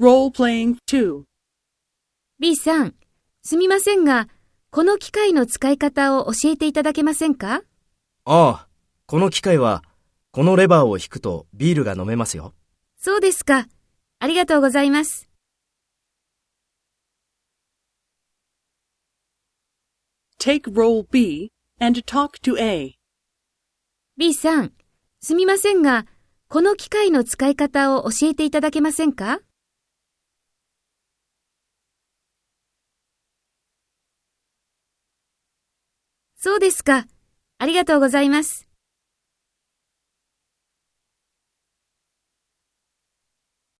Role-playing 2. B さん、すみませんが、この機械の使い方を教えていただけませんか？ああ、この機械は、このレバーを引くとビールが飲めますよ。そうですか。ありがとうございます。Take role B and talk to A. B さん、すみませんが、この機械の使い方を教えていただけませんか？そうですか。ありがとうございます。